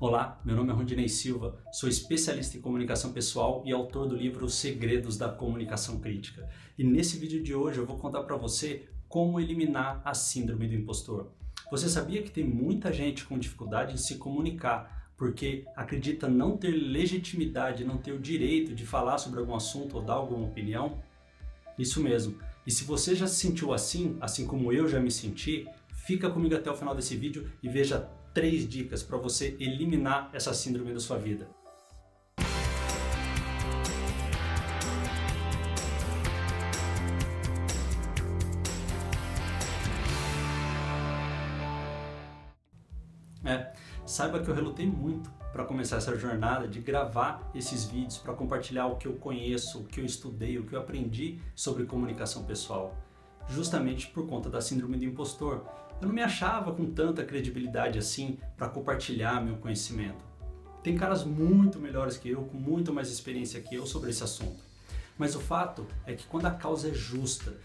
Olá, meu nome é Rondinei Silva, sou especialista em comunicação pessoal e autor do livro Os Segredos da Comunicação Crítica. E nesse vídeo de hoje eu vou contar para você como eliminar a síndrome do impostor. Você sabia que tem muita gente com dificuldade em se comunicar porque acredita não ter legitimidade, não ter o direito de falar sobre algum assunto ou dar alguma opinião? Isso mesmo. E se você já se sentiu assim, assim como eu já me senti, fica comigo até o final desse vídeo e veja três dicas para você eliminar essa síndrome da sua vida. É, saiba que eu relutei muito para começar essa jornada de gravar esses vídeos para compartilhar o que eu conheço, o que eu estudei, o que eu aprendi sobre comunicação pessoal justamente por conta da síndrome do impostor. Eu não me achava com tanta credibilidade assim para compartilhar meu conhecimento. Tem caras muito melhores que eu, com muito mais experiência que eu sobre esse assunto. Mas o fato é que quando a causa é justa